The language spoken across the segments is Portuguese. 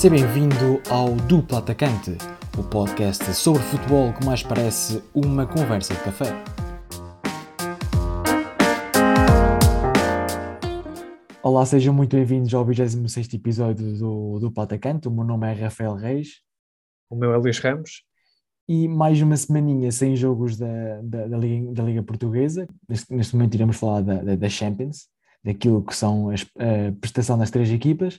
Seja bem-vindo ao Duplo Atacante, o podcast sobre futebol que mais parece uma conversa de café. Olá, sejam muito bem-vindos ao 26 episódio do Duplo Atacante. O meu nome é Rafael Reis. O meu é Luís Ramos. E mais uma semaninha sem jogos da, da, da, Liga, da Liga, Portuguesa. Neste, neste, momento iremos falar da, da, Champions, daquilo que são as, a prestação das três equipas.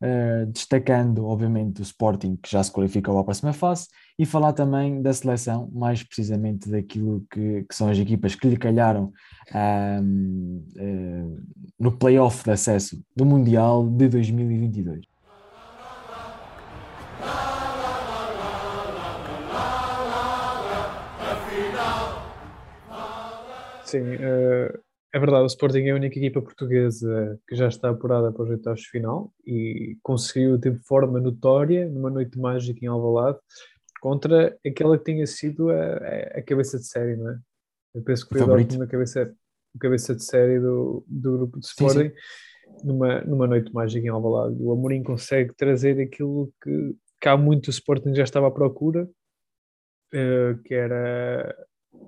Uh, destacando, obviamente, o Sporting, que já se qualificou à próxima fase, e falar também da seleção, mais precisamente daquilo que, que são as equipas que lhe calharam um, uh, no playoff de acesso do Mundial de 2022. Sim, uh, é verdade, o Sporting é a única equipa portuguesa que já está apurada para os oitavos de final e conseguiu de forma notória, numa noite mágica em Alvalade, contra aquela que tinha sido a, a cabeça de série, não é? Eu penso que foi a cabeça, cabeça de série do, do grupo de Sporting sim, sim. Numa, numa noite mágica em Alvalade. O Amorim consegue trazer aquilo que, há muito o Sporting já estava à procura, uh, que era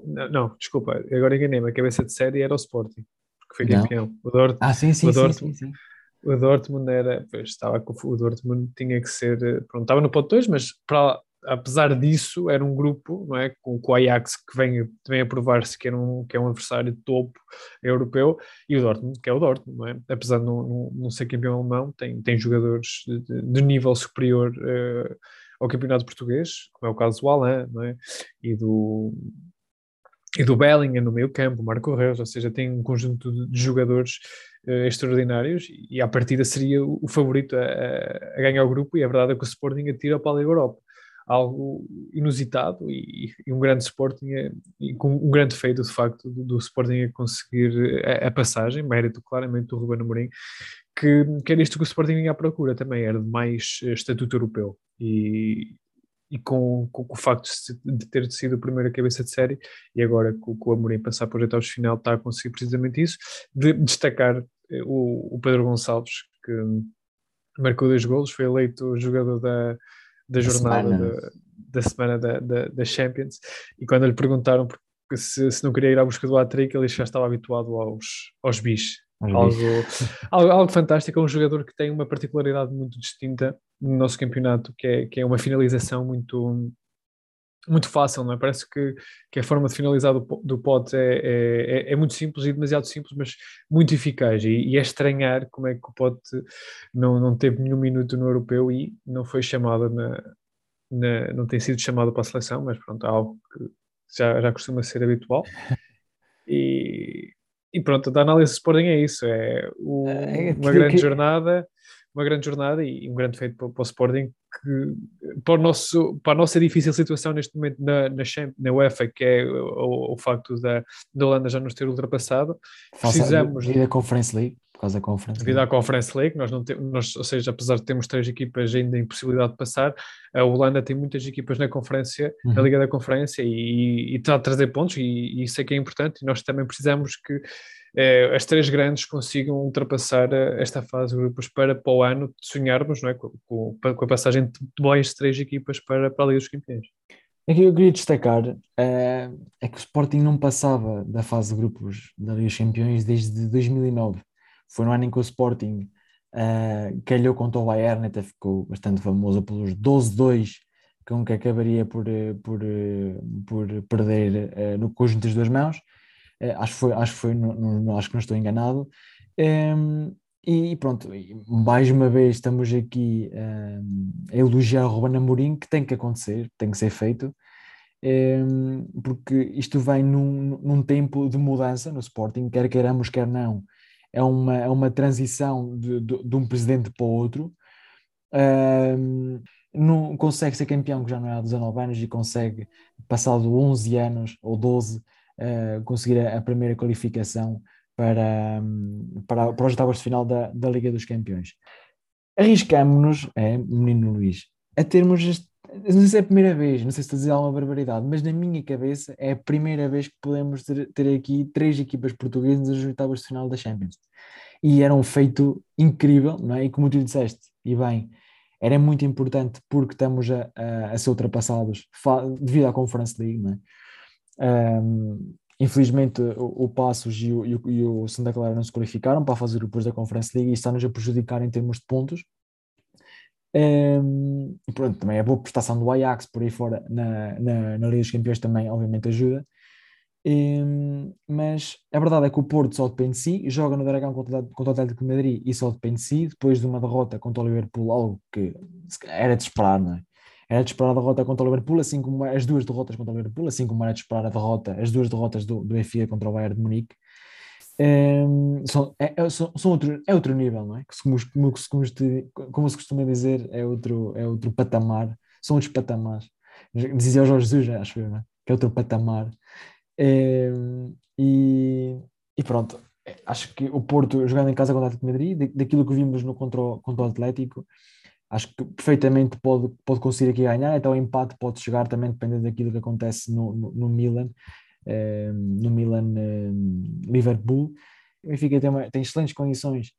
não, não, desculpa, agora enganei-me. A cabeça de série era o Sporting, porque foi não. campeão. O Dortmund, ah, sim, sim, o Dortmund, sim, sim, sim. O Dortmund era, pois, estava com o Dortmund tinha que ser, pronto, estava no pote 2, mas para, apesar disso era um grupo, não é, com, com o Ajax que vem, vem a provar-se que, um, que é um adversário de topo europeu e o Dortmund, que é o Dortmund, não é? Apesar de não, não, não ser campeão alemão, tem, tem jogadores de, de nível superior uh, ao campeonato português, como é o caso do Alain, não é? E do e do Bellingham no meio campo, Marco Reus, ou seja, tem um conjunto de jogadores uh, extraordinários e à partida seria o, favorito a, a, ganhar o grupo e a verdade é que o Sporting atira para a Europa. Algo inusitado e, e um grande Sporting, é, e com um grande feito de facto do, do Sporting a conseguir a, a, passagem, mérito claramente do Ruben Amorim, que, que era isto que o Sporting vinha à procura também, era de mais eh, estatuto europeu e, e com, com, com, o facto de ter sido a primeira cabeça de série e agora com, com o Amorim passar para os oitavos de final está a conseguir precisamente isso, de destacar eh, o, o Pedro Gonçalves que marcou dois golos, foi eleito jogador da, da jornada. Da, da, semana da, da, da, Champions. E quando lhe perguntaram se, se não queria ir à busca do hat-trick ele já estava habituado aos, aos bis. Algo, algo, algo, fantástico, é um jogador que tem uma particularidade muito distinta no nosso campeonato, que é, que é uma finalização muito, muito fácil, não é? Parece que, que a forma de finalizar do, do pote é, é, é, muito simples e demasiado simples, mas muito eficaz. E, e é estranhar como é que o pote não, não teve nenhum minuto no europeu e não foi chamado na, na, não tem sido chamado para a seleção, mas pronto, é algo que já, já costuma ser habitual. E, e pronto, a análise do Sporting é isso, é o, é, uma grande jornada, uma grande jornada e um grande feito para, para, o Sporting que para, o nosso, para a nossa difícil situação neste momento na, na, na UEFA, que é o, o facto da, da Holanda já nos ter ultrapassado, precisamos... da Conference League por causa da Conference Devido à Conference League, nós não temos, nós, ou seja, apesar de termos três equipas ainda em possibilidade de passar, a Holanda tem muitas equipas na conferência, uhum. na Liga da Conferência, e, e está a trazer pontos, e, e, isso é que é importante, e nós também precisamos que eh, as três grandes consigam ultrapassar eh, esta fase de grupos para, para o ano sonharmos não é? com, com, com a passagem de boas três equipas para, para a Liga dos Campeões. Aqui eu queria destacar é, é que o Sporting não passava da fase de grupos da Liga dos Campeões desde 2009 foi no ano em que o Sporting uh, calhou contra o Bayern, até ficou bastante famoso pelos 12-2 com que acabaria por, eh, por, eh, por perder uh, no conjunto das duas mãos. Uh, acho, que foi, acho, que foi no, no, acho que não estou enganado. Um, ehm, e pronto, mais uma vez estamos aqui um, a elogiar o Ruben Amorim, que tem que acontecer, tem que ser feito, um, ehm, porque isto vem num, num tempo de mudança no Sporting, quer queiramos, quer não é uma, é uma transição de, de, de um presidente para o outro. Um, não, consegue ser campeão, que já não é há 19 anos, e consegue, passado 11 anos ou 12, uh, conseguir a, a, primeira qualificação para, um, para, para os oitavos de final da, da Liga dos Campeões. Arriscamos-nos, é, menino Luís, a termos este não sei se é a primeira vez, não sei se estou a dizer alguma barbaridade, mas na minha cabeça é a primeira vez que podemos ter, ter aqui três equipas portuguesas nas oitavas de final da Champions. E era um feito incrível, não é? E como tu disseste, e bem, era muito importante porque estamos a, a, a ser ultrapassados devido à Conference League, não é? Um, infelizmente o, o Passos e o, e, o, e o Santa Clara não se qualificaram para fazer depois da Conference League e está-nos a prejudicar em termos de pontos. Um, pronto, também a boa prestação do Ajax por aí fora na, na, na Liga dos Campeões também obviamente ajuda. Um, mas a verdade é que o Porto só depende de si, joga no Dragão contra, contra o Atlético de Madrid e só depende de si, depois de uma derrota contra o Liverpool, algo que era de esperar, não é? Era de esperar a derrota contra o Liverpool, assim como as duas derrotas contra o Liverpool, assim como era de esperar a derrota, as duas derrotas do, do Benfica contra o Bayern de Munique. São, é, é, são, são, outro, é outro nível, não é? Como, como, como, se costuma dizer, é outro, é outro patamar, são outros patamares. Dizia o Jorge Jesus, acho eu, é? que é outro patamar. E, e, pronto, acho que o Porto jogando em casa contra o Atlético de Madrid, daquilo que vimos no contra, contra o Atlético, acho que perfeitamente pode, pode conseguir aqui ganhar, então o empate pode chegar também dependendo daquilo que acontece no, no, no Milan no Milan Liverpool. O Benfica tem, uma, tem excelentes condições.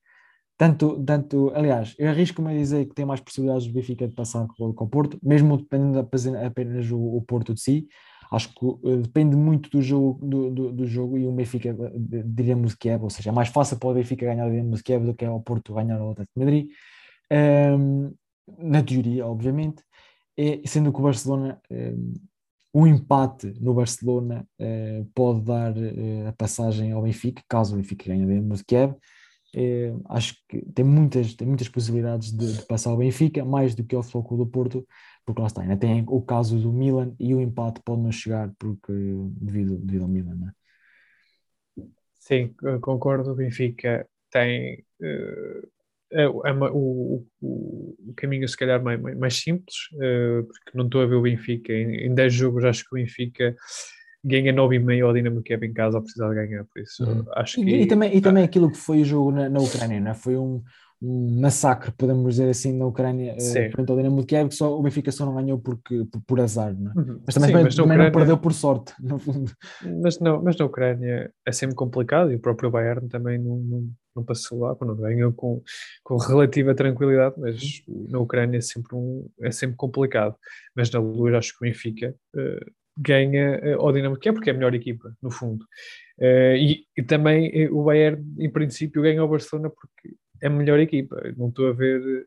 Tanto, tanto, aliás, eu arrisco-me a dizer que tem mais possibilidades do Benfica de passar com, o Porto, mesmo dependendo apenas o, o Porto de si. Acho que uh, depende muito do jogo, do, do, do, jogo e o Benfica, eh, diríamos que é, ou seja, é mais fácil para o Benfica ganhar o Dinamo Kiev do que é o Porto ganhar o Atlético de Madrid. Um, na teoria, obviamente, e, sendo que o Barcelona um, um empate no Barcelona eh, pode dar eh, a passagem ao Benfica, caso o Benfica ganhe de Kiev. Eh, acho que tem muitas, tem muitas possibilidades de, de passar ao Benfica, mais do que ao Futebol do Porto, porque lá está, ainda tem o caso do Milan e o empate pode não chegar porque, devido, devido ao Milan. Né? Sim, concordo. O Benfica tem é, é o, o, o, caminho se calhar mais, mais simples, uh, porque não estou a ver o Benfica em, em 10 jogos, acho que o Benfica ganha 9,5 ao Dinamo Kiev em casa ao precisar de ganhar, por isso uhum. acho que... E, e, também, e também aquilo que foi o jogo na, na Ucrânia, né? foi um, um massacre, podemos dizer assim, na Ucrânia uh, frente ao Dinamo de Kiev, que só, o Benfica só não ganhou porque, por, por azar, né? Uhum. mas também, Sim, mas também Ucrânia, não perdeu por sorte, no fundo. Mas, não, mas na Ucrânia é sempre complicado e o próprio Bayern também não, não, não passou lá, não ganhou com, com relativa tranquilidade, mas uhum. na Ucrânia é sempre, um, é sempre complicado. Mas na Luz acho que o Benfica uh, ganha uh, ao Dinamo de Kiev porque é a melhor equipa, no fundo. Uh, e, e, também o Bayern, em princípio, ganha ao Barcelona porque é a melhor equipa. Não estou a ver eh,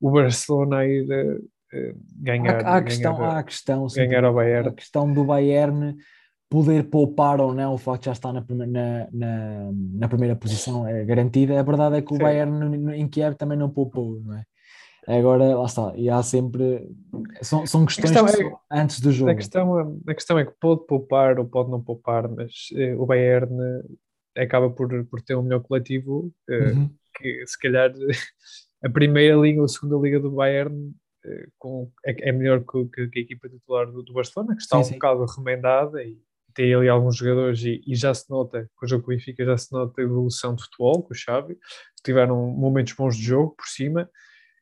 o Barcelona a ir uh, ganhar. Há, há, questão, ganhar, há a questão, sim, ganhar ao Bayern. A questão do Bayern poder poupar ou não, o facto de já estar na, na, na, na primeira posição é garantida. A verdade é que o sim. Bayern em Kiev também não poupou, não é? Agora, lá está, e há sempre. São, são questões questão que é, antes do jogo. A questão, a questão é que pode poupar ou pode não poupar, mas eh, o Bayern acaba por, por ter um melhor coletivo eh, uhum que se calhar a primeira liga ou a segunda liga do Bayern eh, com, é, é, melhor que, que, a equipa titular do, do Barcelona, que está sim, um sim. bocado remendada e tem ali alguns jogadores e, e, já se nota, com o jogo que o Benfica já se nota a evolução de futebol com o Xavi, tiveram momentos bons de jogo por cima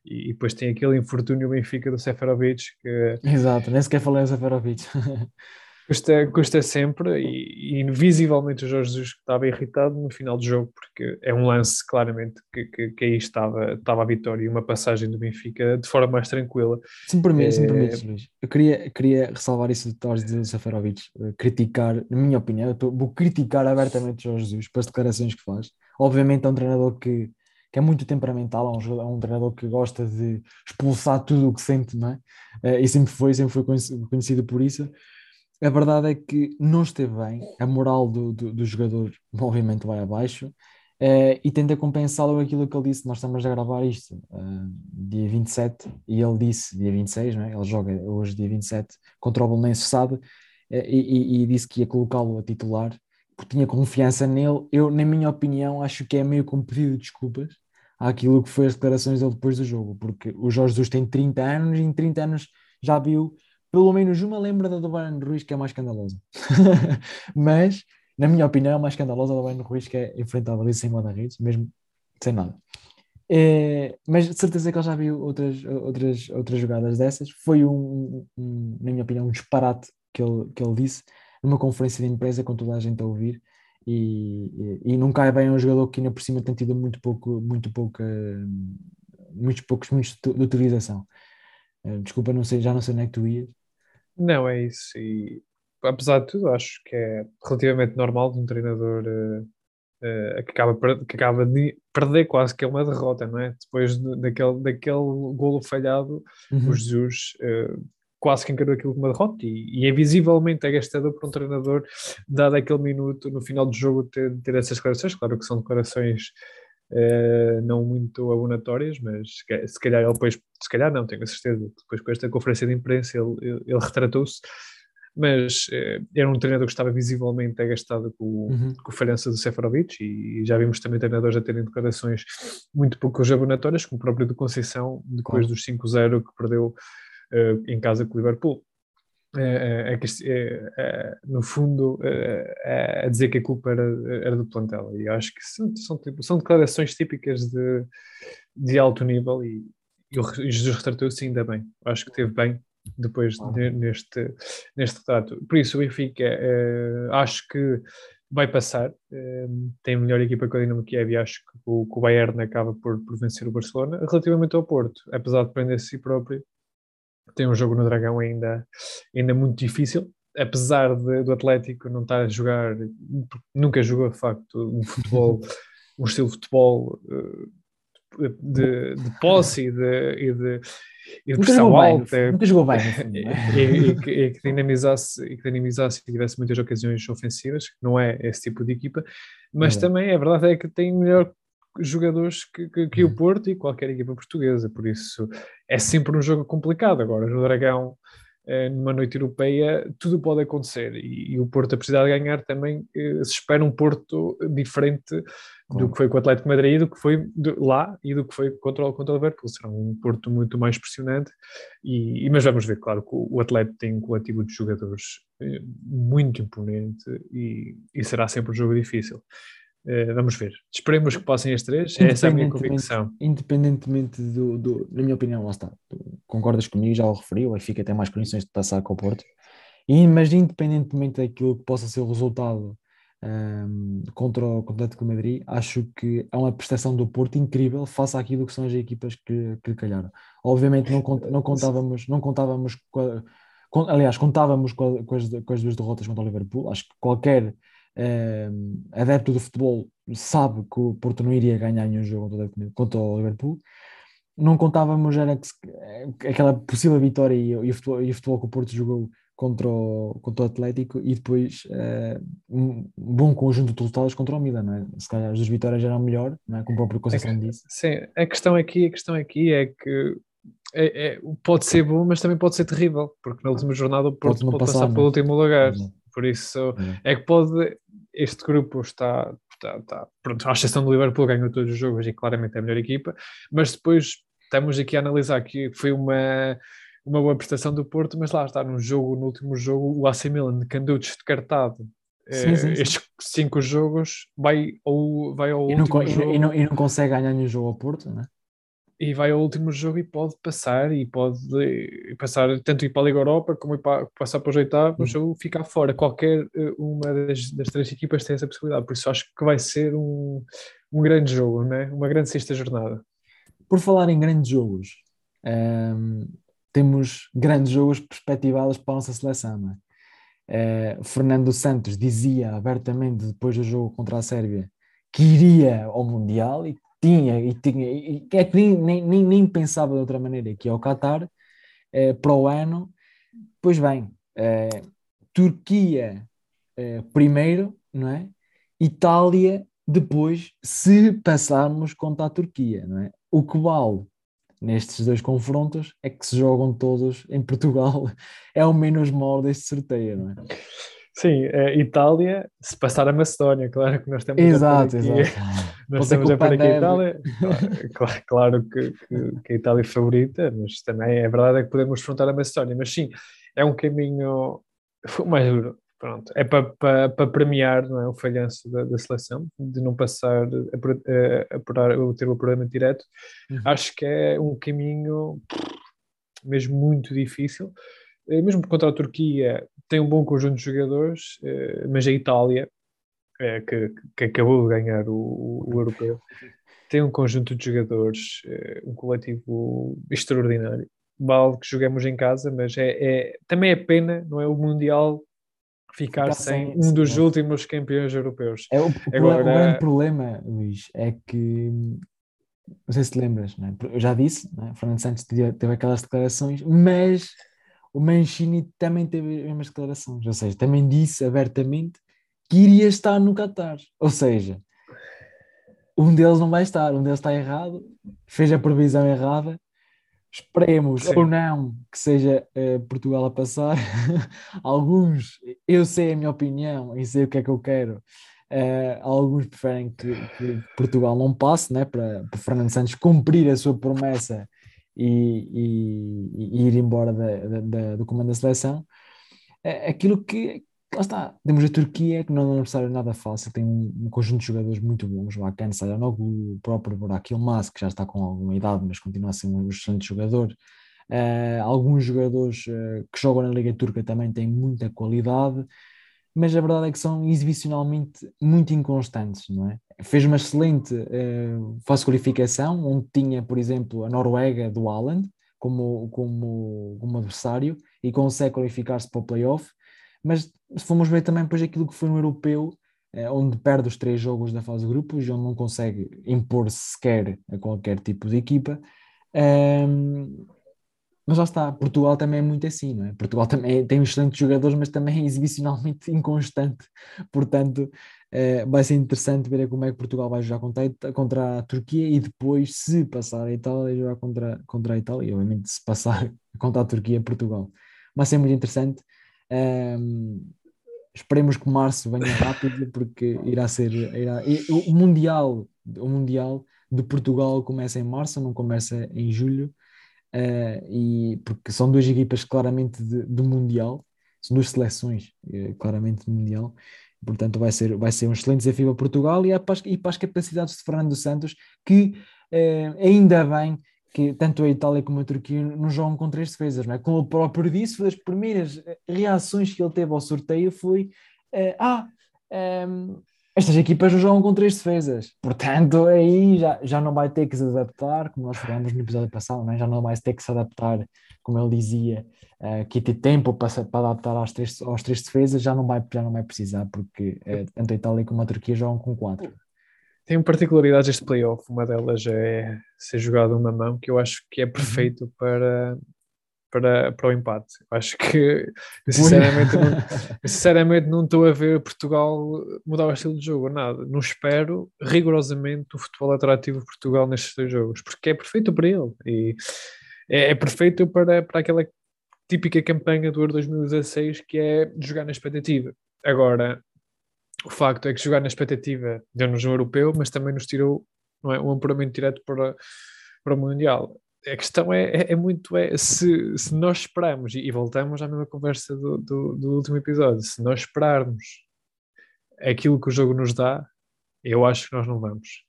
e, e depois tem aquele infortúnio Benfica do Seferovic que... Exato, nem sequer falei do Seferovic Custa, custa sempre e, e visivelmente o Jorge Jesus estava irritado no final do jogo porque é um lance claramente que, que, que aí estava, estava a vitória e uma passagem do Benfica de forma mais tranquila. Se me permites, é... Luís, eu queria, queria ressalvar isso de Torres de Safarovic, eh, criticar, na minha opinião, eu vou criticar abertamente o Jorge Jesus pelas declarações que faz. Obviamente é um treinador que, que é muito temperamental, é um, é um treinador que gosta de expulsar tudo o que sente, não é? Eh, e sempre foi, sempre foi conhecido por isso a verdade é que não esteve bem, a moral do, do, do jogador obviamente vai abaixo uh, e tenta compensá-lo aquilo que ele disse, nós estamos a gravar isto uh, dia 27 e ele disse dia 26, não é? ele joga hoje dia 27 contra o Bolonense sabe? Uh, e, e, e, disse que ia colocá-lo a titular porque tinha confiança nele, eu na minha opinião acho que é meio como pedido de desculpas àquilo que foi as declarações dele depois do jogo, porque o Jorge Jesus tem 30 anos e em 30 anos já viu pelo menos uma lembra da do Bayern Ruiz que é mais escandalosa. Mas, na minha opinião, a mais escandalosa da do Bayern Ruiz que é enfrentada ali sem guarda-redes, mesmo sem nada. É, mas de certeza que ele já viu outras, outras, outras jogadas dessas. Foi um, um, na minha opinião, um disparate que ele, que ele disse numa conferência de empresa com toda a gente a ouvir. E, e, e não cai bem um jogador que ainda por cima tem tido muito pouco, muito pouca muitos poucos minutos de, utilização. Uh, desculpa, não sei, já não sei onde é que tu ias. Não, é isso. E apesar de tudo, acho que é relativamente normal de um treinador uh, uh, que, acaba, que acaba de perder quase que é uma derrota, não é? Depois de, daquele, daquele golo falhado, uhum. o Jesus uh, quase que encarou aquilo como uma derrota e, e é visivelmente agastador para um treinador, dado aquele minuto no final do jogo, ter, ter essas declarações. Claro que são declarações Uh, não muito abonatórias, mas se calhar ele depois, se calhar não, tenho a certeza, depois com esta conferência de imprensa ele, ele, ele retratou-se mas eh, era um treinador que estava visivelmente agastado com, uhum. com a falhança do Seferovic e, e já vimos também treinadores a terem declarações muito pouco jabonatórias, como o próprio do Conceição, depois dos 5-0 que perdeu uh, em casa com o Liverpool. É, é, é, no fundo, a dizer que a culpa era, era do plantel. E acho que são, são, tipo, são declarações típicas de, de alto nível e, e o Jesus retratou-se ainda bem. Acho que teve bem depois de, neste, neste retrato. Por isso, o Benfica acho que vai passar, tem a melhor equipa que o Dinamo Kiev e acho que o, que o Bayern acaba por, por vencer o Barcelona. Relativamente ao Porto, apesar de depender de si próprio, tem um jogo no Dragão ainda, ainda muito difícil, apesar de, do Atlético não estar a jogar, nunca jogou de facto um futebol, um estilo de futebol uh, de, de posse e de, e de, e de pressão alta. Bem, nunca jogou bem. e, e, que, e, que, dinamizasse, e que dinamizasse e tivesse muitas ocasiões ofensivas, que não é esse tipo de equipa, mas é. também a verdade é que tem melhor jogadores que, que, que, o uhum. Porto e qualquer equipa portuguesa, por isso é sempre um jogo complicado. Agora, no Dragão, eh, numa noite europeia, tudo pode acontecer e, e o Porto, a precisar de ganhar, também eh, se espera um Porto diferente do que foi com o Atlético de Madrid, do que foi lá e do que foi contra, contra o Liverpool. Será um Porto muito mais pressionante, e, e, mas vamos ver, claro, que o Atlético tem um coletivo de jogadores eh, muito imponente e, e será sempre um jogo difícil. Uh, vamos ver. Esperemos que passem as três. Essa é a minha convicção. Independentemente do, do, na minha opinião, lá está. concordas comigo, já o referi, o Benfica tem mais condições de passar com o Porto. E, mas independentemente daquilo que possa ser o resultado um, contra o Atlético de Madrid, acho que é uma prestação do Porto incrível face àquilo que são as equipas que, que calharam. Obviamente não, não contávamos, não contávamos aliás, contávamos com, com, as, com, as, duas derrotas contra o Liverpool. Acho que qualquer adepto do futebol sabe que o Porto não iria ganhar nenhum jogo contra, o Liverpool. Não contávamos era que, aquela possível vitória e, o futebol, e o futebol que o Porto jogou contra o, contra o Atlético e depois uh, um bom conjunto de resultados contra o Milan, não é? Se calhar as duas vitórias eram melhor, não é? Como o próprio Conceição é disse. Sim, a questão aqui, a questão aqui é que é, é, pode ser bom, mas também pode ser terrível, porque na última jornada o Porto pode, pode passar, passar pelo último lugar. Por isso é. é que pode. Este grupo está, está, está pronto, à exceção do Liverpool, ganhou todos os jogos e claramente é a melhor equipa, mas depois estamos aqui a analisar que foi uma uma boa prestação do Porto, mas lá está, num jogo, no último jogo, o AC Milan, que andou descartado sim, sim, estes cinco jogos, vai, ou, vai ao e último não, jogo. E não, e não consegue ganhar nenhum jogo ao Porto, né? E vai ao último jogo e pode passar, e pode passar tanto ir para a Liga Europa como ir para, passar para os oitavos uhum. ou ficar fora. Qualquer eh, uma das, das, três equipas tem essa possibilidade, por isso acho que vai ser um, um grande jogo, né? uma grande sexta jornada. Por falar em grandes jogos, um, ehm, temos grandes jogos perspectivados para a nossa seleção. É? Eh, Fernando Santos dizia abertamente depois do jogo contra a Sérvia que iria ao Mundial e tinha, e tinha, e é que nem, nem, nem pensava de outra maneira que ao Qatar eh, para o ano. Pois bem, eh, Turquia primeiro, não é? Itália depois, se passarmos contra a Turquia, não é? O que vale nestes dois confrontos é que se jogam todos em Portugal. É o menos mal deste sorteio, não é? Sim, é Itália, se passar a Macedónia, claro que nós temos exato, a exato. nós temos a aqui a Itália. Claro, claro que, que, que, a Itália é favorita, mas também é verdade é que podemos enfrentar a Macedónia. Mas sim, é um caminho mais duro. Pronto, é para, para, para premiar não é, o falhanço da, da, seleção, de não passar a, a, a, a ter o apuramento direto. Uhum. Acho que é um caminho mesmo muito difícil. Eh, mesmo contra a Turquia, tem um bom conjunto de jogadores, eh, mas a Itália é, que, que acabou de ganhar o, o europeu, tem um conjunto de jogadores, um coletivo extraordinário. Vale que jogamos em casa, mas é, é, também é pena, não é? O Mundial ficar sem, sem um dos últimos campeões europeus. É, o, Agora... o grande problema, Luís, é que não sei se te lembras, é? eu já disse, é? Fernando Santos teve, aquelas declarações, mas o Mancini também teve as mesmas declarações, ou seja, também disse abertamente que iria estar no Qatar, ou seja, um deles não vai estar, um deles está errado, fez a previsão errada, esperemos ou não que seja uh, Portugal a passar. Alguns, eu sei a minha opinião e sei o que é que eu quero, Uh, alguns preferem que, que, Portugal não passe, né, para, para Fernando Santos cumprir a sua promessa e, e, e ir embora da, da, do comando da seleção. É, aquilo que, lá está, temos a Turquia, que não é um adversário nada fácil, tem um, um, conjunto de jogadores muito bons, o Hakan Sayanoglu, o próprio Burak Yilmaz, que já está com alguma idade, mas continua a ser um excelente jogador. Uh, alguns jogadores uh, que jogam na Liga Turca também têm muita qualidade mas a verdade é que são exibicionalmente muito inconstantes, não é? Fez uma excelente uh, fase de qualificação, onde tinha, por exemplo, a Noruega do Haaland como, como, como adversário e consegue qualificar-se para o playoff, mas se formos ver também depois aquilo que foi no europeu, uh, onde perde os três jogos da fase de grupos e onde não consegue impor-se sequer a qualquer tipo de equipa, um, mas lá está, Portugal também é muito assim, não é? Portugal também tem excelentes jogadores, mas também é exibicionalmente inconstante. Portanto, eh, vai ser interessante ver como é que Portugal vai jogar contra a, contra a Turquia e depois, se passar a Itália, jogar contra, contra a Itália. E, obviamente, se passar contra a Turquia, Portugal. Vai ser muito interessante. Um, esperemos que março venha rápido, porque irá ser. Irá, o, Mundial, o Mundial de Portugal começa em março, não começa em julho uh, e porque são duas equipas claramente do Mundial, são duas seleções uh, claramente do Mundial, portanto vai ser, vai ser um excelente desafio para Portugal e, as, e para as capacidades de Fernando Santos, que uh, ainda bem que tanto a Itália como a Turquia não jogam com três defesas, não é? Como o próprio disse, das primeiras reações que ele teve ao sorteio foi ah, um, estas equipas jogam com três defesas, portanto aí já, já não vai ter que se adaptar, como nós falamos no episódio passado, né? já não vai ter que se adaptar, como ele dizia, uh, que ter tempo para, para adaptar às três, aos três defesas, já não vai, já não vai precisar, porque uh, tanto a Itália como a Turquia jogam com quatro. Tem particularidades este playoff, uma delas é ser jogado uma mão, que eu acho que é perfeito para, para, para o empate. Acho que, sinceramente, não, sinceramente, não estou a ver Portugal mudar o estilo de jogo, nada. Não espero rigorosamente o futebol atrativo de Portugal nestes dois jogos, porque é perfeito para ele e é, é perfeito para, para aquela típica campanha do Euro 2016 que é jogar na expectativa. Agora, o facto é que jogar na expectativa deu-nos um europeu, mas também nos tirou não é, um apuramento direto para, para o Mundial a questão é, é, é, muito é se, se nós esperarmos, e, e, voltamos à mesma conversa do, do, do, último episódio, se nós esperarmos aquilo que o jogo nos dá, eu acho que nós não vamos.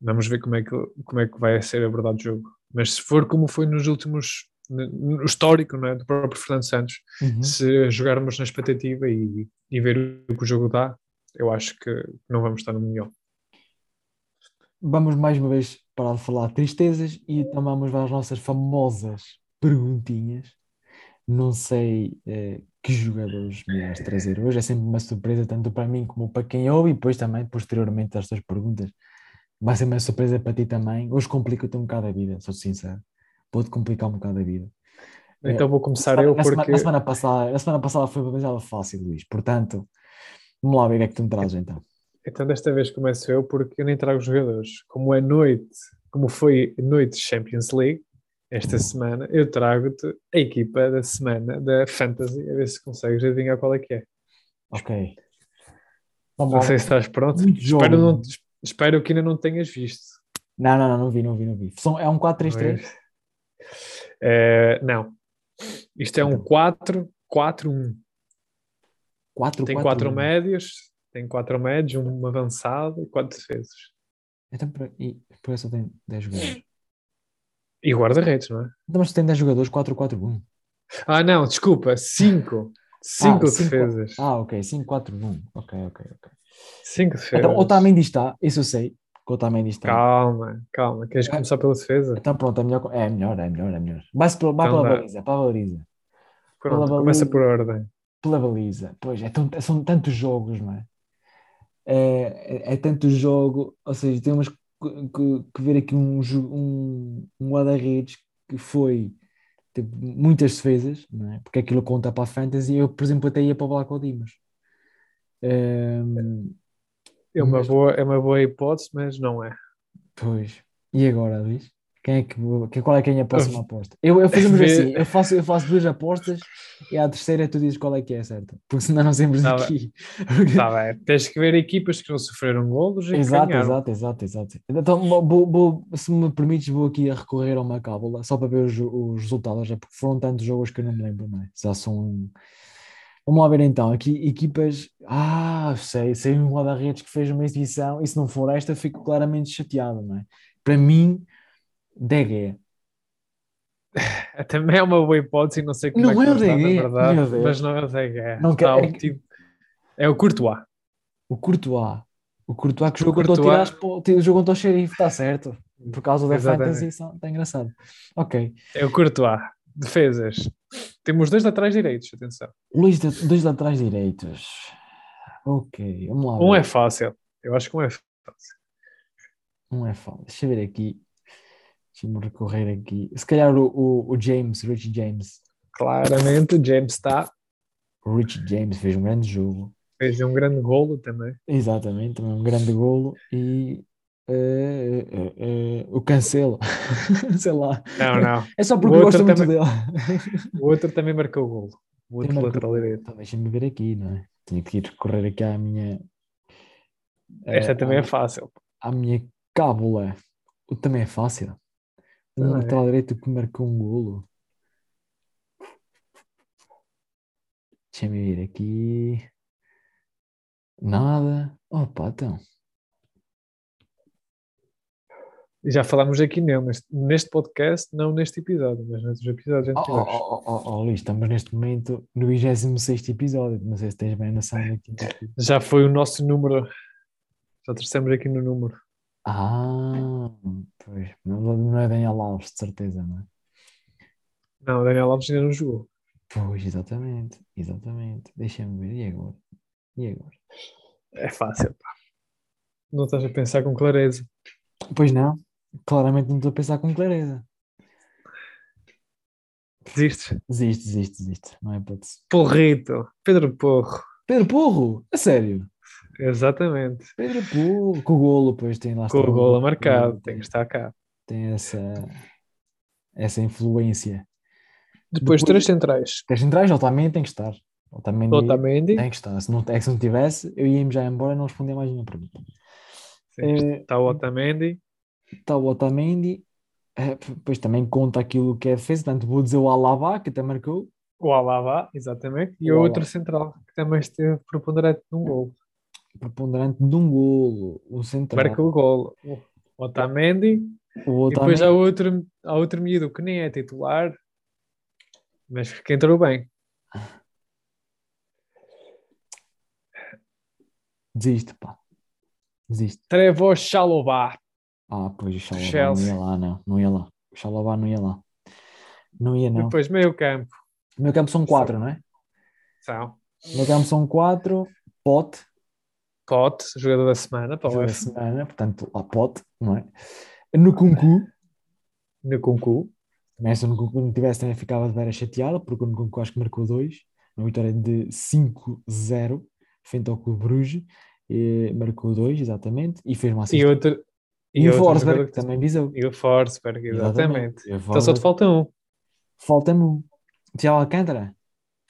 Vamos ver como é que, como é que vai ser abordado o jogo. Mas se for como foi nos últimos, no histórico não é, do próprio Fernando Santos, uhum. se jogarmos na expectativa e, e ver o que o jogo dá, eu acho que não vamos estar no melhor. Vamos mais uma vez parar de falar de tristezas e então vamos às nossas famosas perguntinhas. Não sei eh, que jogadores me vais trazer hoje, é sempre uma surpresa tanto para mim como para quem ouve e depois também, posteriormente, as tuas perguntas. Vai ser uma surpresa para ti também. Hoje complica-te um bocado a vida, sou sincero. Pode complicar um bocado a vida. Então vou começar eu na porque... Semana, na, semana passada, na semana passada foi demasiado fácil, Luís. Portanto, vamos lá ver o que é que tu me trazes então. Então desta vez começo eu porque eu nem trago jogadores. Como é noite, como foi noite Champions League, esta semana, eu trago-te a equipa da semana da Fantasy, a ver se consegues adivinhar qual é que é. Ok. Vamos não sei se estás pronto. Espero, não, espero que ainda não tenhas visto. Não, não, não, não vi, não vi, não vi. é um 4-3-3? É, não. Isto é um 4-4-1. 4 Tem 4 médios, tem quatro médios, um avançado e quatro defesas. Então, por, e por isso tem 10 jogadores. E guarda-redes, não é? Então, mas tem 10 jogadores, 4-4-1. Ah, não, desculpa, 5. Cinco Ah, cinco- defesas. Ah, ok, 5-4-1. Ok, ok, ok. Cinco defesas. Então, Otamendi está, isso eu sei, que o Otamendi está. Calma, calma. Queres É. começar pela defesa? Então pronto, é melhor, é melhor, é melhor, é melhor. Vai-se pela, vai Então pela baliza, para a baliza. Pronto, pela começa baliza. por ordem. Pela baliza. Pois, é tão- são tantos jogos, não é? É, é, é tanto jogo, ou seja, temos que, que- que ver aqui um, um, um guarda-redes que foi teve muitas defesas, não é? Porque aquilo conta para a fantasy. Eu, por exemplo, até ia para o Black Dimos. Ehm, É uma, Mas- boa, é uma boa hipótese, mas não é. Pois. E agora, Luís? Quem é que, qual é que é a próxima aposta? Eu, eu fazemos assim, eu faço, eu faço duas apostas e à terceira tu dizes qual é que é certa. Porque senão não sempre Tá aqui. Tá bem. Tens que ver equipas que não sofreram golos Exato, exato, exato, exato. Então, vou, vou- se me permites, vou aqui a recorrer a uma cábula só para ver os, os resultados, já porque foram tantos jogos que eu não me lembro, não é? Já são. Vamos lá ver então, aqui equipas. Ah, sei, sei um guarda-redes que fez uma exibição e se não for esta, fico claramente chateado, não é? Para mim, DG. Também é uma boa hipótese, não sei como Não é que é o verdade, Deus. mas não é o DG. Não Está quer- o tipo- É o Courtois. O Courtois. O Courtois que jogou contra o Courtois- Tiraspol, o jogo contra o Xerife, está certo. Por causa da fantasy, está engraçado. Ok. É o Courtois. Defesas. Temos dois laterais direitos, atenção. Luís, dois laterais direitos. Ok, vamos lá. Um é fácil. Eu acho que um é fácil. Um é fácil. Deixa eu ver aqui. Deixa-me recorrer aqui. Se calhar o, o, o James, Rich James. Claramente o James está. O Rich James fez um grande jogo. Fez um grande golo também. Exatamente, também um grande golo. E eh, eh, eh, o Cancelo. Sei lá. Não, não. É só porque gosto muito também- dele. O outro também marcou o golo. O outro Também lateral marcou. direito. Então, deixa-me ver aqui, não é? Tenho que ir recorrer aqui à minha. Esta eh, também à- é fácil. à minha cábula. O também é fácil. Um Também. lateral direito que marcou um golo. Deixa-me ver aqui. Nada. Opa, então. E Já falámos aqui nele, neste, neste podcast, não neste episódio, mas nos episódios Oh, oh, anteriores. oh, oh, oh, Luís, estamos neste momento no 26 episódio. Não sei se tens bem noção daqui. Já foi o nosso número. Já trouxemos aqui no número. Ah, pois. Não, não é Daniel Alves, de certeza, não é? Não, Daniel Alves ainda não jogou. Pois, exatamente. Exatamente. Deixa-me ver. E agora? E agora? É fácil, pá. Não estás a pensar com clareza. Pois não. Claramente não estou a pensar com clareza. Desistes. Desiste, desiste, desiste. Não é hipótese. Porrito. Pedro Porro. Pedro Porro, a sério. Exatamente. Pedro com o golo, pois tem lá Com o golo golo, marcado. tem, Tem que estar cá. tem essa, essa influência. Depois, Depois- três centrais. Três centrais, Otamendi tem que estar. Otamendi Otamendi. tem que estar. Se não, é que se não tivesse, eu ia-me já embora e não respondia mais nenhuma pergunta. Sim, Eh, Está o Otamendi. Está o Otamendi, eh, depois também conta aquilo que é defesa, portanto vou dizer o Alaba, que até marcou. O Alaba, exatamente. E O outro central, que também esteve preponderante num gol. Preponderante de um golo, o central. Marca o gol. O Otamendi. O E depois Otamendi, há outro, há outro miúdo que nem é titular, mas que entrou bem. desiste, pá. Desiste. Trevor Chalobah. Ah, pois o Chalobah não ia lá, não. Não ia lá. O não ia lá. Não ia, não. Depois meio campo. Meu campo são quatro, não é? São meu campo são quatro. Pote, Pote, jogador da semana, para o jogo da semana, portanto, lá Pote, não é? No Kunku, No Kunku. também se o Nkunku não tivesse também ficava de vera chateado, porque o Nkunku acho que marcou dois, uma vitória de 5-0, frente ao Clube Bruges, e marcou dois, exatamente, e fez uma E assistência. outro. E, o outro Forsberg jogador que- também visou. E o Forsberg, exatamente. E o Então só te falta um. Falta-me um. Tiago Alcântara.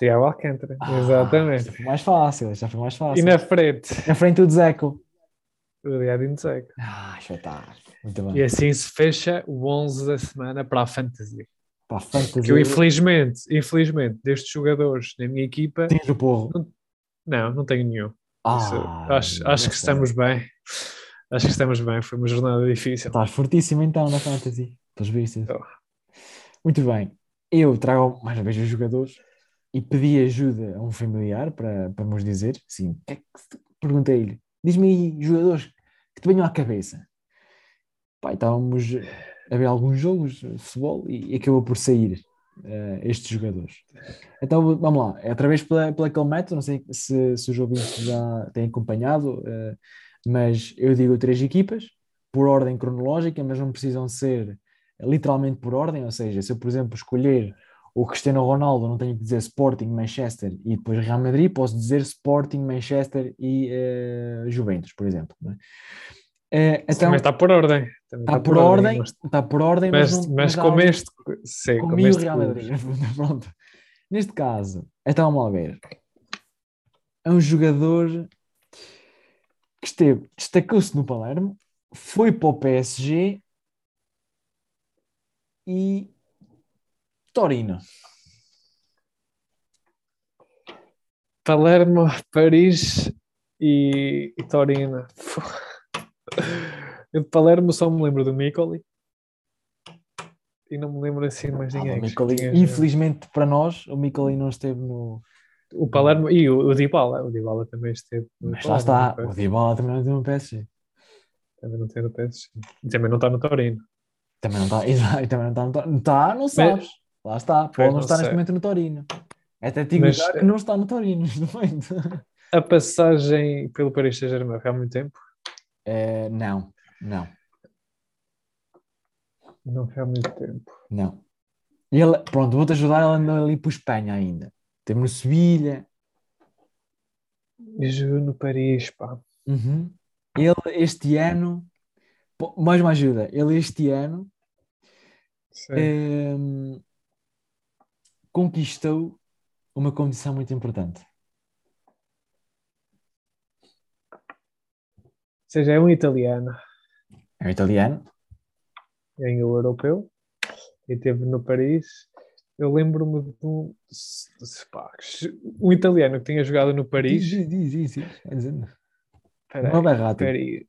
Tiago Alcântara. Ah, exatamente. Já foi mais fácil, já foi mais fácil. E na frente, Na frente o Zeco. o Diadinho Seco. Ah, espetáculo. Muito bem. E assim se fecha o 11 da semana para a Fantasy. Pá, fantasia. Que eu, infelizmente, infelizmente, destes jogadores na minha equipa, Tens o porro. não, não tenho nenhum. Isso, Ah, acho, acho que estamos bem. Acho que estamos bem. Foi uma jornada difícil. Estás fortíssimo então na fantasy. Pelos vistos. Estou. Muito bem. Eu trago mais uma vez os jogadores. E pedi ajuda a um familiar para, para nos dizer, sim, que é que perguntei-lhe, diz-me aí jogadores que te venham à cabeça. Pai, estávamos a ver alguns jogos de futebol e acabou por sair uh, estes jogadores. Então vamos lá, é através pela, pela método, não sei se, se os ouvintes já têm acompanhado, uh, mas eu digo três equipas por ordem cronológica, mas não precisam ser literalmente por ordem, ou seja, se eu, por exemplo, escolher o Cristiano Ronaldo, não tenho que dizer Sporting, Manchester e depois Real Madrid, posso dizer Sporting, Manchester e uh, Juventus, por exemplo. Uh, então, também está por ordem. Também está, está por, ordem, ordem mas... está por ordem, mas, mas, não, mas com este, sim, com o Real Madrid. Pronto. Neste caso, então vamos lá ver. É um jogador que esteve, destacou-se no Palermo, foi para o PSG e Torino. Palermo, Paris e, e Torino. Eu de Palermo só me lembro do Micoli e não me lembro assim mais ninguém. Ah, Micoli, infelizmente para nós, o Micoli não esteve no. O Palermo e o, o Dybala, o Dybala também esteve. Mas lá está, o Dybala também não tem no PSG. Também não tem no PSG. Também não está no Torino. Também não está, exato, também não está no Torino. Está, não sabes. Lá está, pode não estar neste momento no Torino. Até digo Mas, que não está no Torino neste momento. A passagem pelo Paris Saint-Germain há muito tempo? É, não, não. Não foi há muito tempo. Não. Ele, pronto, vou-te ajudar, ele andou ali para Espanha ainda. Temos no Sevilha. Jogou no Paris, pá. Uhum. Ele este ano, mais uma ajuda, ele este ano ehm, conquistou uma condição muito importante. Ou seja, é um italiano. É um italiano. Ganhou o europeu e esteve no Paris. Eu lembro-me de um, um italiano que tinha jogado no Paris. Diz, diz, diz. diz. Peraí, não é o Verratti.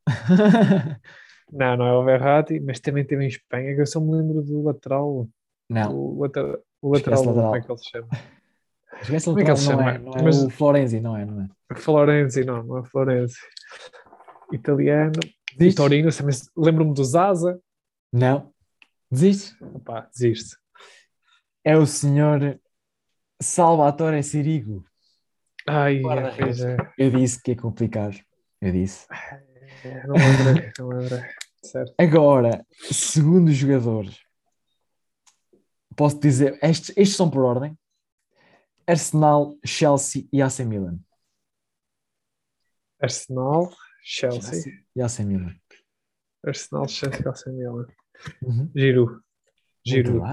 não, não é o Verratti, mas também teve em Espanha, que eu só me lembro do lateral. Não. O, lateral, o lateral, lateral. como é que ele se chama? Esquece como é que ele se chama? Não é, não é mas, o Florenzi, não é, não é? Florenzi, não, não é Florenzi italiano. Desiste? Torino, lembro-me do Zaza. Não. Desiste? Opa, desiste. É o senhor Salvatore Sirigo. Ai, é, Eu disse que é complicado. Eu disse. É, não lembrei, não lembrei. Certo. Agora, segundo jogadores, posso dizer, estes, estes são por ordem: Arsenal, Chelsea e AC Milan. Arsenal, Chelsea. E AC Milan. Arsenal, Chelsea e AC Milan. Uhum. Giro. Giro.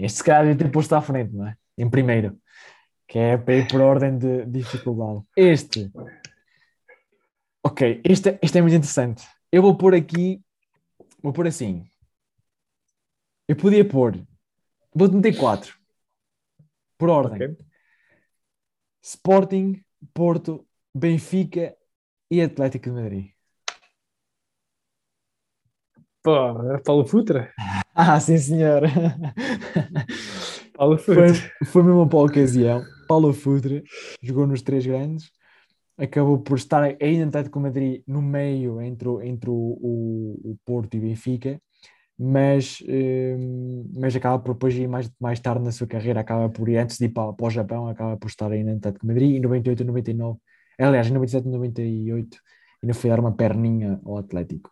Este cara deve ter posto à frente, não é? Em primeiro. Que é para ir por ordem de dificuldade. Este. Ok, este, este é muito interessante. Eu vou pôr aqui. Vou pôr assim. Eu podia pôr. Vou-te meter quatro. Por ordem. Okay. Sporting, Porto, Benfica e Atlético de Madrid. Pô, Paulo Futra? Ah, sim, senhor. Paulo Futra. Foi, foi mesmo para a ocasião. Paulo Futra jogou nos três grandes, acabou por estar ainda no Atlético de Madrid no meio entre, entre o, o, o Porto e Benfica, mas, um, mas acaba por depois ir mais, mais tarde na sua carreira, acaba por ir antes de ir para, para o Japão, acaba por estar ainda no Atlético Madrid, em 98 e 99 Aliás, em 97 98 ainda foi dar uma perninha ao Atlético.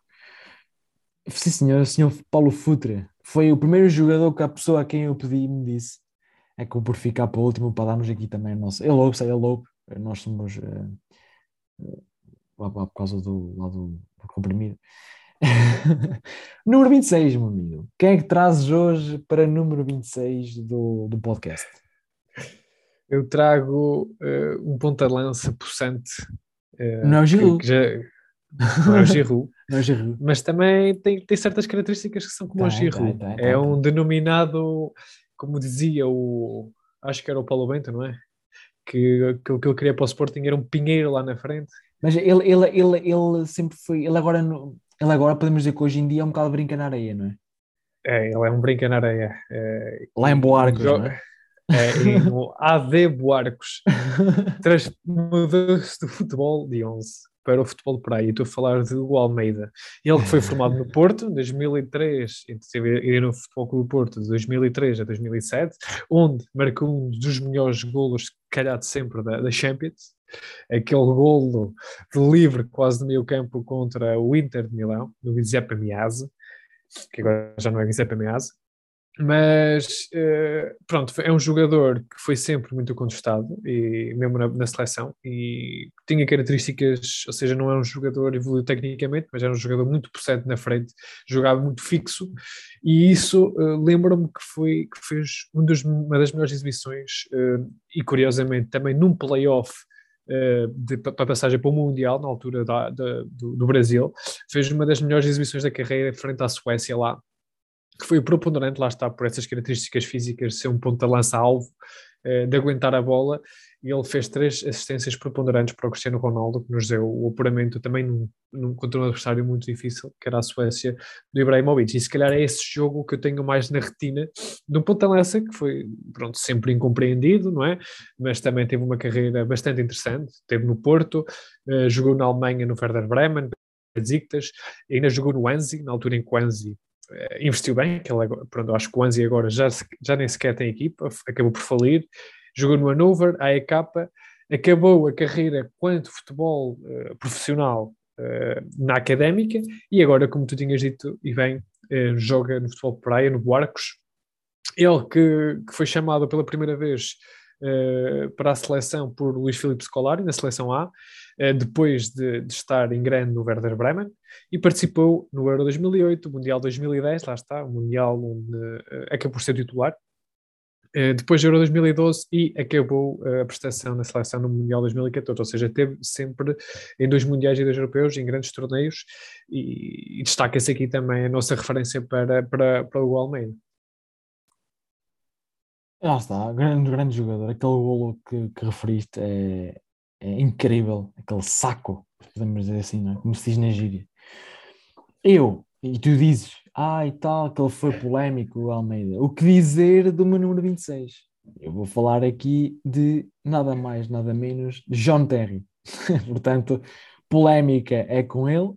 Sim, senhor, senhor Paulo Futre foi o primeiro jogador que a pessoa a quem eu pedi me disse é que por ficar para o último para darmos aqui também a nossa. Ele louco, sei, ele louco. Nós somos uh, uh, por causa do lado do comprimido. número 26, meu amigo. Quem é que trazes hoje para número 26 do, do podcast? eu trago uh, um ponta-lança possante. Uh, não é o Giroud. Já... Não é o Giroud. não é o Giroud. Mas também tem, tem certas características que são como o Giroud. é um denominado, como dizia o... Acho que era o Paulo Bento, não é? Que, que o que ele queria para o Sporting era um pinheiro lá na frente. Mas ele, ele, ele, ele sempre foi... Ele agora, ele agora podemos dizer que hoje em dia é um bocado brinca na areia, não é? É, ele é um brinca na areia. É, lá em Boarcos, não é? é, no AD Buarcos. Mudou-se do futebol de 11 para o futebol de praia. Estou a falar de Hugo Almeida. Ele que foi formado no Porto em 2003, esteve no Futebol Clube do Porto de 2003 a 2007, onde marcou um dos melhores golos, calhar de sempre, da, da Champions. Aquele golo de livre, quase no meio campo, contra o Inter de Milão, do Giuseppe Miazza, que agora já não é Giuseppe Miazza. Mas uh, pronto, é um jogador que foi sempre muito contestado, e mesmo na, na, seleção, e tinha características, ou seja, não é um jogador evoluído tecnicamente, mas era um jogador muito presente na frente, jogava muito fixo, e isso uh, lembra-me que foi que fez um dos, uma das melhores exibições, uh, e curiosamente também num playoff para passagem para o Mundial, na altura da, da, do, do Brasil, fez uma das melhores exibições da carreira frente à Suécia lá, que foi preponderante, lá está, por essas características físicas, de ser um ponta-lança-alvo, eh, de aguentar a bola, e ele fez três assistências preponderantes para o Cristiano Ronaldo, que nos deu o apuramento também num, num, contra um adversário muito difícil, que era a Suécia, do Ibrahimovic. E se calhar é esse jogo que eu tenho mais na retina do ponta-lança, que foi, pronto, sempre incompreendido, não é? Mas também teve uma carreira bastante interessante, teve no Porto, uh, jogou na Alemanha no Werder Bremen, Besiktas, ainda jogou no Anzi, na altura em que o Anzi eh, investiu bem, que ele, pronto, acho que o Anzi agora já, já nem sequer tem equipa, acabou por falir, jogou no Hannover, AEK, acabou a carreira quanto futebol uh, profissional uh, na académica e agora, como tu tinhas dito, e bem, uh, joga no futebol de praia, no Barcos. Ele que, que foi chamado pela primeira vez para a seleção por Luís Filipe Scolari, na seleção A, depois de, de, estar em grande no Werder Bremen, e participou no Euro 2008, Mundial 2010, lá está, o Mundial onde acabou por ser titular, depois do Euro 2012 e acabou eh, a prestação na seleção no Mundial 2014, ou seja, teve sempre em dois Mundiais e dois Europeus, em grandes torneios, e, e destaca-se aqui também a nossa referência para, para, para o Almeida. Lá está, grande, grande jogador. Aquele golo que, que referiste é, é, incrível, aquele saco, podemos dizer assim, é? como se diz na gíria. Eu, e tu dizes, ah, e tal, que ele foi polémico, o Almeida. O que dizer do meu número 26? Eu vou falar aqui de nada mais, nada menos, John Terry. Portanto, polémica é com ele.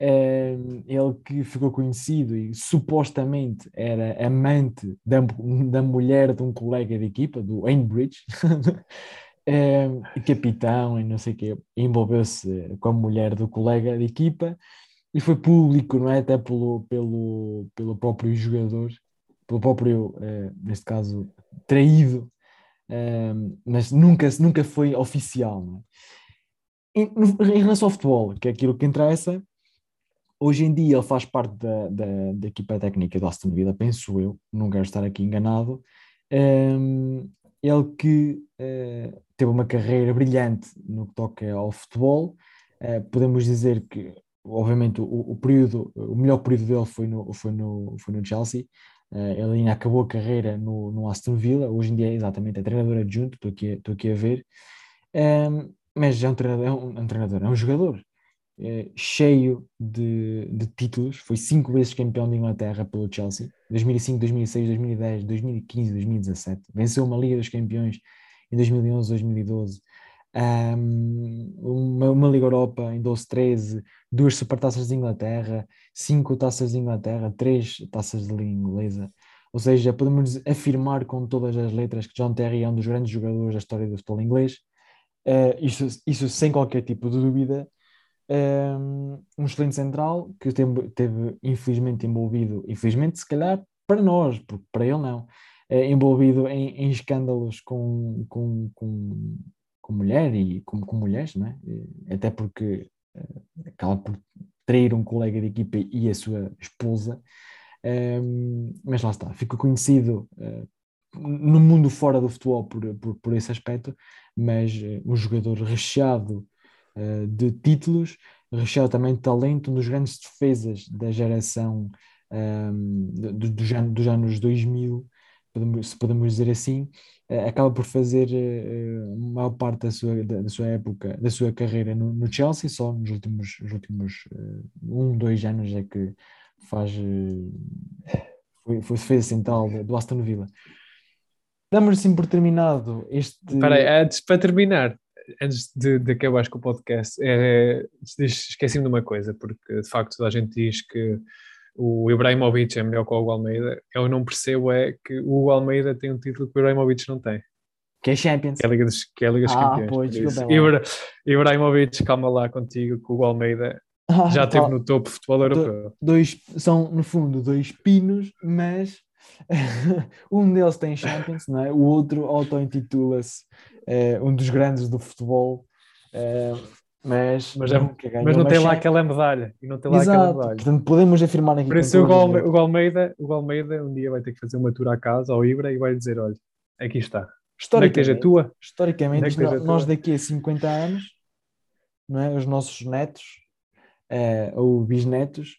Ehm, ele que ficou conhecido e supostamente era amante da, da mulher de um colega de equipa, do Ainbridge, ehm, capitão e não sei o quê, envolveu-se com a mulher do colega de equipa e foi público, não é? Até pelo, pelo, pelo próprio jogador, pelo próprio, eh, neste caso, traído, eh, mas nunca, nunca foi oficial, não é? Em, em, relação ao futebol, que é aquilo que interessa, hoje em dia ele faz parte da, da, da equipa técnica do Aston Villa, penso eu, não quero estar aqui enganado. Um, ele que uh, teve uma carreira brilhante no que toca ao futebol, uh, podemos dizer que obviamente o, o, período, o melhor período dele foi no, foi no, foi no Chelsea, uh, ele ainda acabou a carreira no, no Aston Villa, hoje em dia é exatamente é treinador adjunto, estou aqui, estou aqui a ver, um, ehm, mas é um treinador, é um, é um, treinador, é um jogador é, cheio de, de títulos, foi cinco vezes campeão de Inglaterra pelo Chelsea, 2005, 2006, 2010, 2015, 2017, venceu uma Liga dos Campeões em 2011, 2012, um, uma, uma, Liga Europa em 12, 13, duas supertaças de Inglaterra, cinco taças de Inglaterra, três taças de Liga Inglesa. Ou seja, podemos afirmar com todas as letras que John Terry é um dos grandes jogadores da história do futebol inglês. Uh, isso, isso sem qualquer tipo de dúvida. Um, excelente central que teve, teve, infelizmente envolvido, infelizmente se calhar para nós, porque para ele não, uh, envolvido em, em escândalos com, com, com com mulher e com, com mulheres, não é? até porque uh, acaba por trair um colega de equipa e a sua esposa, um, ehm, mas lá está, ficou conhecido uh, no mundo fora do futebol por, por, por esse aspecto, mas uh, um jogador recheado uh, de títulos, recheado também de talento, um dos grandes defesas da geração um, ehm, dos, dos anos 2000, podemos, se podemos dizer assim, uh, acaba por fazer uh, maior parte da sua, da, da, sua época, da sua carreira no, no Chelsea, só nos últimos, nos últimos uh, um, dois anos é que faz, foi, foi defesa central do Aston Villa. damos assim por terminado este. Aí, antes, para terminar, antes de, de acabares com o podcast, é, esqueci-me de uma coisa, porque de facto a gente diz que o Ibrahimovic é melhor que o Hugo Almeida. Eu não percebo é que o Hugo Almeida tem um título que o Ibrahimovic não tem. Que é Champions. Que é a Liga dos, que é Liga dos Ah, Campeões. pois, desculpa. Ibra, Ibrahimovic, calma lá contigo, que o Hugo Almeida Ah, já esteve no topo do futebol europeu. dois, são no fundo dois pinos, mas um deles tem Champions, não é? o outro auto-intitula-se eh, um dos grandes do futebol, eh, mas, Mas, é- ganhou mas não uma tem lá aquela medalha. E não tem lá aquela Exato, medalha. portanto podemos afirmar aqui Por isso o o Almeida, o Almeida um dia vai ter que fazer uma tour à casa, ao Ibra, e vai dizer: olha, aqui está. Onde é que historicamente, tua? historicamente é que nós daqui a 50 anos, não é? os nossos netos eh, ou bisnetos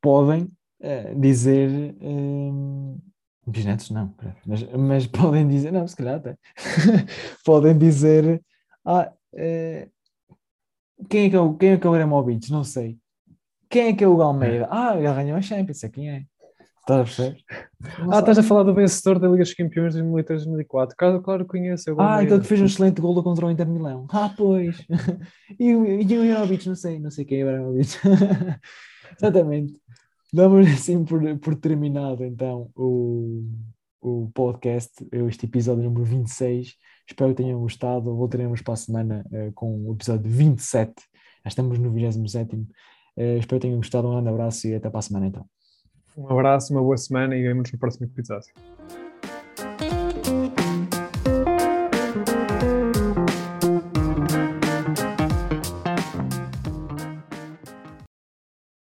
podem eh, dizer hum, bisnetos não, mas, mas podem dizer, não, se calhar até podem dizer ah, eh, quem é que é o, quem é que é o Gramovic? Não sei. Quem é que é o Almeida? Ah, ele ganhou a Champions, sei quem é. Estás a perceber? Ah, estás a falar do vencedor da Liga dos Campeões de 2003-2004. Claro, claro que conheço. é Ah, Almeida. então que fez um excelente gol contra o Inter Milão. Ah, pois. E, o- e o Ibrahimovic, não sei, não sei quem é o Ibrahimovic. Exatamente. Damos assim por, por terminado então o, o podcast, este episódio número 26. Espero que tenham gostado. Voltaremos para a semana eh, com o episódio 27. Já estamos no 27. Eh, espero que tenham gostado. Um grande abraço e até para a semana então. Um abraço, uma boa semana e vemos no próximo episódio.